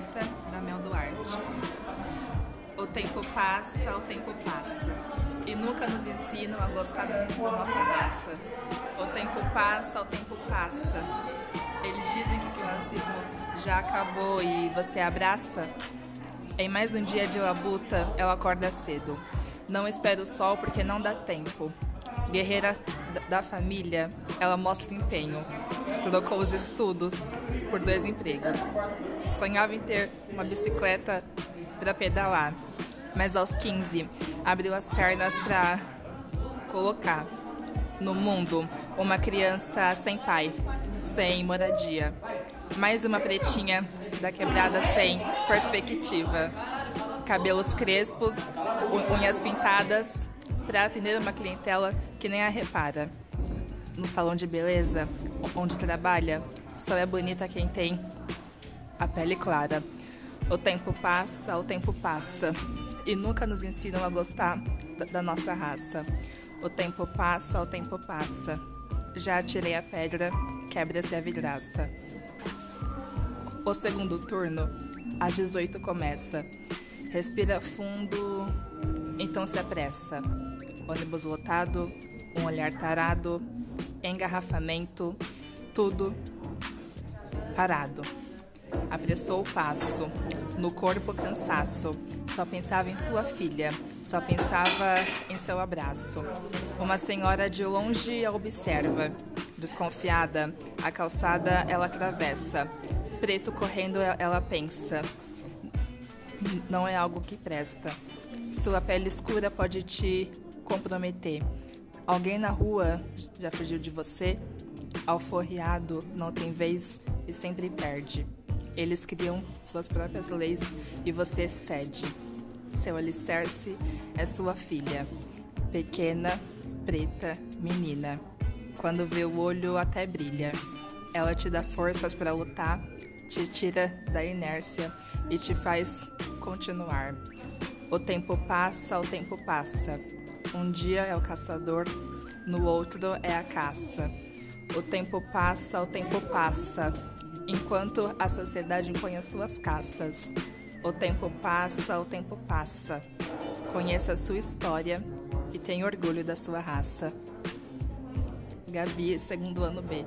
Da Mel Duarte. O tempo passa, o tempo passa. E nunca nos ensinam a gostar da nossa raça. O tempo passa, o tempo passa. Eles dizem que o racismo já acabou e você abraça. Em mais um dia de labuta, ela acorda cedo. Não espera o sol porque não dá tempo. Guerreira da família, ela mostra empenho. Trocou os estudos por dois empregos. Sonhava em ter uma bicicleta para pedalar, mas aos 15 abriu as pernas para colocar no mundo uma criança sem pai, sem moradia. Mais uma pretinha da quebrada sem perspectiva. Cabelos crespos, unhas pintadas, para atender uma clientela que nem a repara. No salão de beleza, onde trabalha, só é bonita quem tem a pele clara. O tempo passa, o tempo passa, e nunca nos ensinam a gostar da nossa raça. O tempo passa, o tempo passa. Já atirei a pedra, quebra-se a vidraça. O segundo turno, às 18 começa. Respira fundo, então se apressa. Ônibus lotado, um olhar tarado, engarrafamento, tudo parado. Apressou o passo, no corpo cansaço. Só pensava em sua filha, só pensava em seu abraço. Uma senhora de longe a observa. Desconfiada, a calçada ela atravessa. Preto correndo, ela pensa. Não é algo que presta. Sua pele escura pode te comprometer. Alguém na rua já fugiu de você? Alforriado não tem vez e sempre perde. Eles criam suas próprias leis e você cede. Seu alicerce é sua filha, pequena, preta, menina. Quando vê o olho até brilha. Ela te dá forças para lutar, te tira da inércia e te faz continuar. O tempo passa, o tempo passa. Um dia é o caçador, no outro é a caça. O tempo passa, o tempo passa enquanto a sociedade impõe as suas castas. O tempo passa, o tempo passa. Conheça a sua história e tenha orgulho da sua raça. Gabi, segundo ano B.